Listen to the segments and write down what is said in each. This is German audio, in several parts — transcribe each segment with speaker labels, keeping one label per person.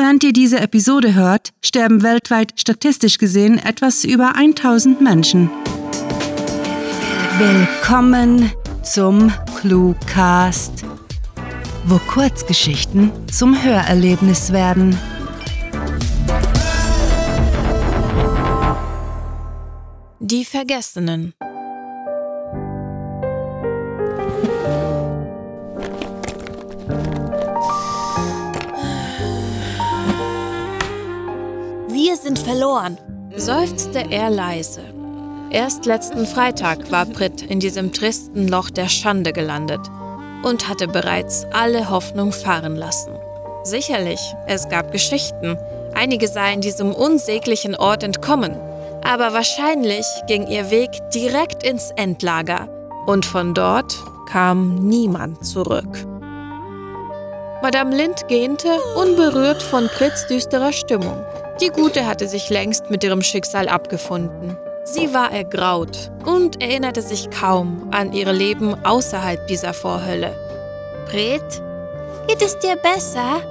Speaker 1: Während ihr diese Episode hört, sterben weltweit statistisch gesehen etwas über 1000 Menschen. Willkommen zum Cluecast, wo Kurzgeschichten zum Hörerlebnis werden.
Speaker 2: Die Vergessenen. Sind verloren, seufzte er leise. Erst letzten Freitag war Brit in diesem tristen Loch der Schande gelandet und hatte bereits alle Hoffnung fahren lassen. Sicherlich, es gab Geschichten, einige seien diesem unsäglichen Ort entkommen, aber wahrscheinlich ging ihr Weg direkt ins Endlager und von dort kam niemand zurück. Madame Lind gähnte, unberührt von Brits düsterer Stimmung. Die Gute hatte sich längst mit ihrem Schicksal abgefunden. Sie war ergraut und erinnerte sich kaum an ihr Leben außerhalb dieser Vorhölle.
Speaker 3: Brit, geht es dir besser?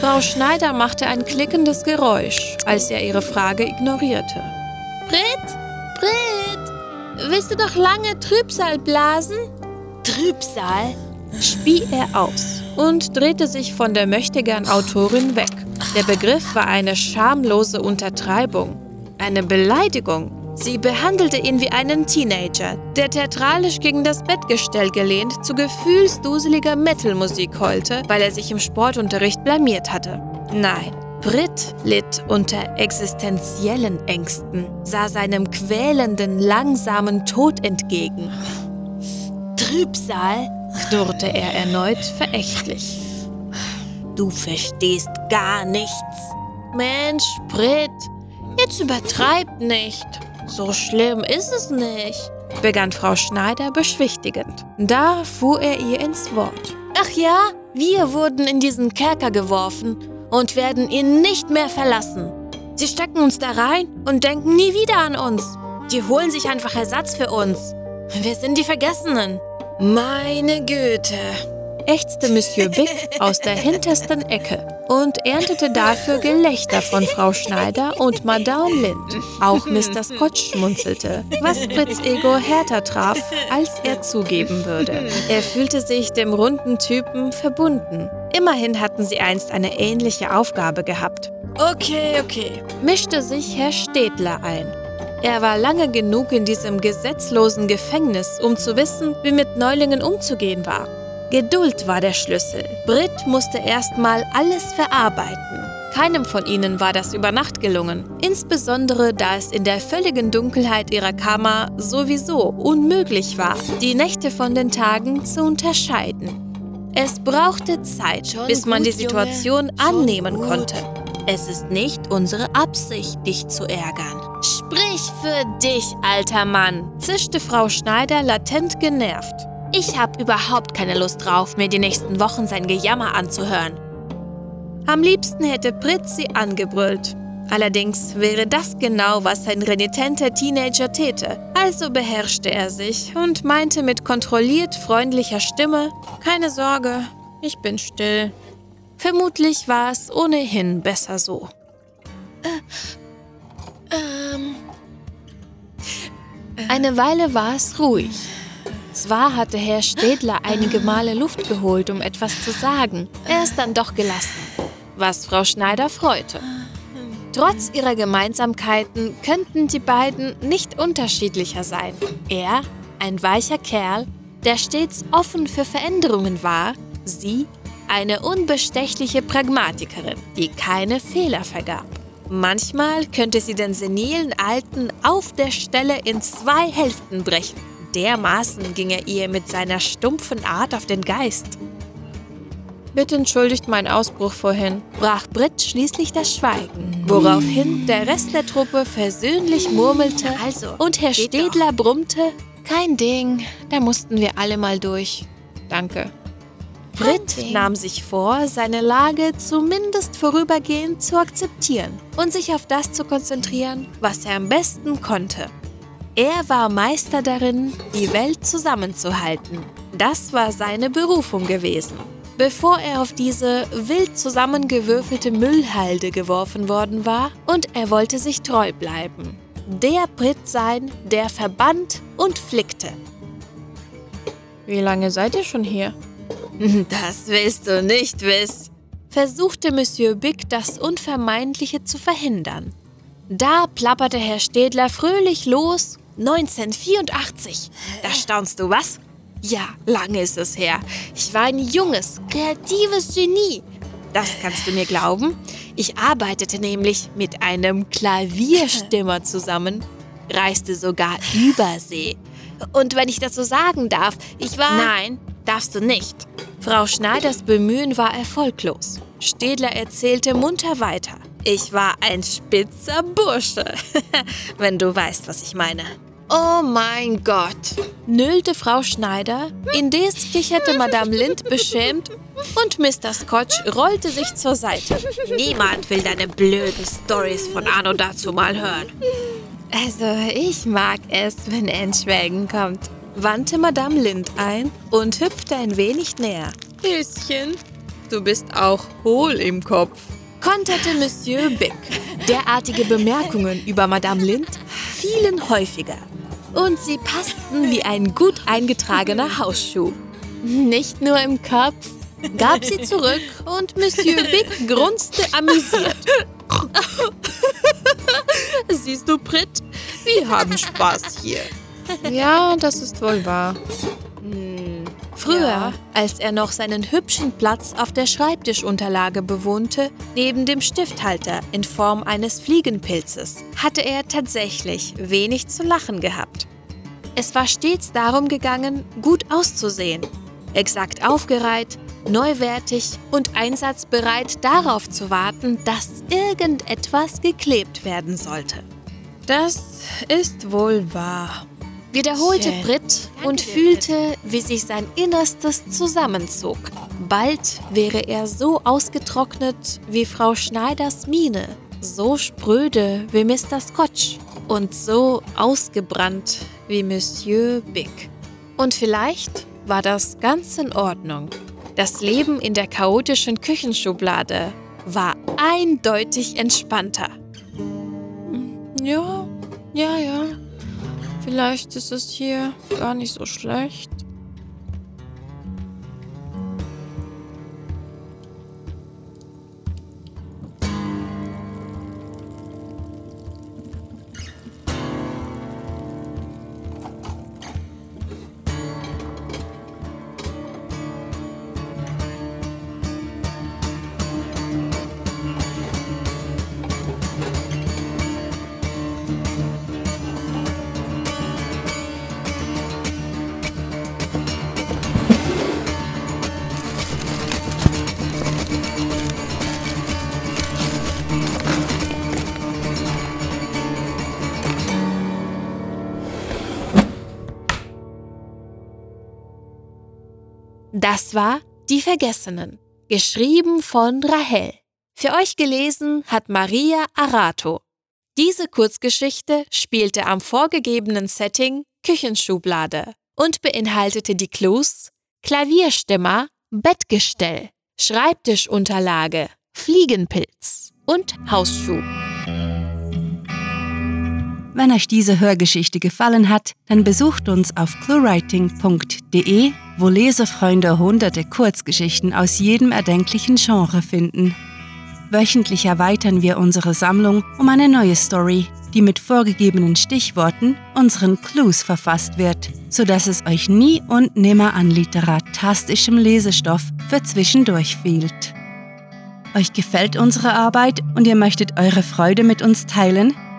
Speaker 2: Frau Schneider machte ein klickendes Geräusch, als er ihre Frage ignorierte.
Speaker 3: Brit? Brit? Willst du noch lange Trübsal blasen?
Speaker 2: Trübsal? spie er aus und drehte sich von der mächtigen Autorin weg. Der Begriff war eine schamlose Untertreibung, eine Beleidigung. Sie behandelte ihn wie einen Teenager, der theatralisch gegen das Bettgestell gelehnt zu gefühlsduseliger Metalmusik heulte, weil er sich im Sportunterricht blamiert hatte. Nein, Brit litt unter existenziellen Ängsten, sah seinem quälenden, langsamen Tod entgegen.
Speaker 3: Trübsal?
Speaker 2: Knurrte er erneut verächtlich.
Speaker 3: Du verstehst gar nichts. Mensch, Brit, jetzt übertreib nicht. So schlimm ist es nicht,
Speaker 2: begann Frau Schneider beschwichtigend. Da fuhr er ihr ins Wort.
Speaker 3: Ach ja, wir wurden in diesen Kerker geworfen und werden ihn nicht mehr verlassen. Sie stecken uns da rein und denken nie wieder an uns. Die holen sich einfach Ersatz für uns. Wir sind die Vergessenen.
Speaker 2: Meine Güte, ächzte Monsieur Big aus der hintersten Ecke und erntete dafür Gelächter von Frau Schneider und Madame Lind. Auch Mr. Scott schmunzelte, was Fritz Ego härter traf, als er zugeben würde. Er fühlte sich dem runden Typen verbunden. Immerhin hatten sie einst eine ähnliche Aufgabe gehabt. Okay, okay, mischte sich Herr Städtler ein. Er war lange genug in diesem gesetzlosen Gefängnis, um zu wissen, wie mit Neulingen umzugehen war. Geduld war der Schlüssel. Brit musste erstmal alles verarbeiten. Keinem von ihnen war das über Nacht gelungen, insbesondere da es in der völligen Dunkelheit ihrer Kammer sowieso unmöglich war, die Nächte von den Tagen zu unterscheiden. Es brauchte Zeit, bis man die Situation annehmen konnte. Es ist nicht unsere Absicht, dich zu ärgern.
Speaker 3: Sprich für dich, alter Mann,
Speaker 2: zischte Frau Schneider latent genervt.
Speaker 3: Ich habe überhaupt keine Lust drauf, mir die nächsten Wochen sein Gejammer anzuhören.
Speaker 2: Am liebsten hätte Brit sie angebrüllt. Allerdings wäre das genau, was ein renitenter Teenager täte. Also beherrschte er sich und meinte mit kontrolliert freundlicher Stimme, keine Sorge, ich bin still. Vermutlich war es ohnehin besser so. Äh, ähm. Eine Weile war es ruhig. Zwar hatte Herr Städler einige Male Luft geholt, um etwas zu sagen, er ist dann doch gelassen, was Frau Schneider freute. Trotz ihrer Gemeinsamkeiten könnten die beiden nicht unterschiedlicher sein. Er, ein weicher Kerl, der stets offen für Veränderungen war, sie, eine unbestechliche Pragmatikerin, die keine Fehler vergab. Manchmal könnte sie den senilen Alten auf der Stelle in zwei Hälften brechen dermaßen ging er ihr mit seiner stumpfen Art auf den Geist. Bitte entschuldigt meinen Ausbruch vorhin, brach Britt schließlich das Schweigen, woraufhin der Rest der Truppe versöhnlich murmelte also, und Herr Städler doch. brummte, kein Ding, da mussten wir alle mal durch. Danke. Britt nahm sich vor, seine Lage zumindest vorübergehend zu akzeptieren und sich auf das zu konzentrieren, was er am besten konnte. Er war Meister darin, die Welt zusammenzuhalten. Das war seine Berufung gewesen. bevor er auf diese wild zusammengewürfelte Müllhalde geworfen worden war und er wollte sich treu bleiben. Der Brit sein, der verband und flickte. Wie lange seid ihr schon hier?
Speaker 3: Das willst du nicht wissen,
Speaker 2: versuchte Monsieur Big das Unvermeidliche zu verhindern. Da plapperte Herr Städler fröhlich los. 1984. Da staunst du was? Ja, lange ist es her. Ich war ein junges, kreatives Genie. Das kannst du mir glauben. Ich arbeitete nämlich mit einem Klavierstimmer zusammen, reiste sogar übersee. Und wenn ich das so sagen darf, ich war.
Speaker 3: Nein, darfst du nicht.
Speaker 2: Frau Schneiders Bemühen war erfolglos. Städler erzählte munter weiter.
Speaker 3: Ich war ein spitzer Bursche, wenn du weißt, was ich meine.
Speaker 2: Oh mein Gott, nüllte Frau Schneider, indes kicherte Madame Lind beschämt und Mr. Scotch rollte sich zur Seite.
Speaker 3: Niemand will deine blöden Stories von Anno dazu mal hören.
Speaker 2: Also, ich mag es, wenn er ins Schwelgen kommt, wandte Madame Lind ein und hüpfte ein wenig näher.
Speaker 3: Häschen, du bist auch hohl im Kopf
Speaker 2: konterte Monsieur Bick. Derartige Bemerkungen über Madame Lind fielen häufiger. Und sie passten wie ein gut eingetragener Hausschuh. Nicht nur im Kopf, gab sie zurück und Monsieur Bick grunzte amüsiert.
Speaker 3: Siehst du, Brit, wir haben Spaß hier.
Speaker 2: Ja, das ist wohl wahr. Früher, ja. als er noch seinen hübschen Platz auf der Schreibtischunterlage bewohnte, neben dem Stifthalter in Form eines Fliegenpilzes, hatte er tatsächlich wenig zu lachen gehabt. Es war stets darum gegangen, gut auszusehen, exakt aufgereiht, neuwertig und einsatzbereit darauf zu warten, dass irgendetwas geklebt werden sollte.
Speaker 3: Das ist wohl wahr
Speaker 2: wiederholte Brit und fühlte, wie sich sein Innerstes zusammenzog. Bald wäre er so ausgetrocknet wie Frau Schneiders Miene, so spröde wie Mr. Scotch und so ausgebrannt wie Monsieur Big. Und vielleicht war das ganz in Ordnung. Das Leben in der chaotischen Küchenschublade war eindeutig entspannter.
Speaker 3: Ja, ja, ja. Vielleicht ist es hier gar nicht so schlecht.
Speaker 2: Das war Die Vergessenen, geschrieben von Rahel. Für euch gelesen hat Maria Arato. Diese Kurzgeschichte spielte am vorgegebenen Setting Küchenschublade und beinhaltete die Clues Klavierstimmer, Bettgestell, Schreibtischunterlage, Fliegenpilz und Hausschuh.
Speaker 1: Wenn euch diese Hörgeschichte gefallen hat, dann besucht uns auf cluewriting.de, wo Lesefreunde hunderte Kurzgeschichten aus jedem erdenklichen Genre finden. Wöchentlich erweitern wir unsere Sammlung um eine neue Story, die mit vorgegebenen Stichworten, unseren Clues verfasst wird, sodass es euch nie und nimmer an literatastischem Lesestoff für zwischendurch fehlt. Euch gefällt unsere Arbeit und ihr möchtet eure Freude mit uns teilen?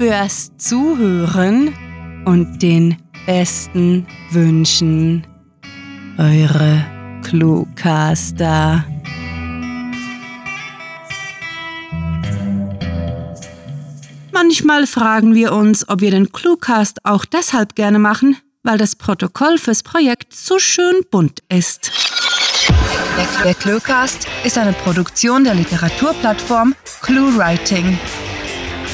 Speaker 1: fürs Zuhören und den besten Wünschen. Eure Cluecaster. Manchmal fragen wir uns, ob wir den Cluecast auch deshalb gerne machen, weil das Protokoll fürs Projekt so schön bunt ist. Der Cluecast ist eine Produktion der Literaturplattform ClueWriting.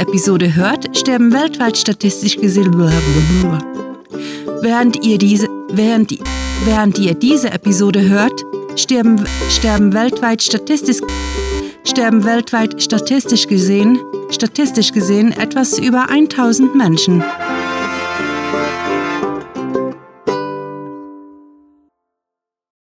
Speaker 1: Episode hört, sterben weltweit statistisch gesehen. Während ihr diese, während, während ihr diese Episode hört, sterben, sterben weltweit statistisch sterben weltweit statistisch gesehen, statistisch gesehen etwas über 1000 Menschen.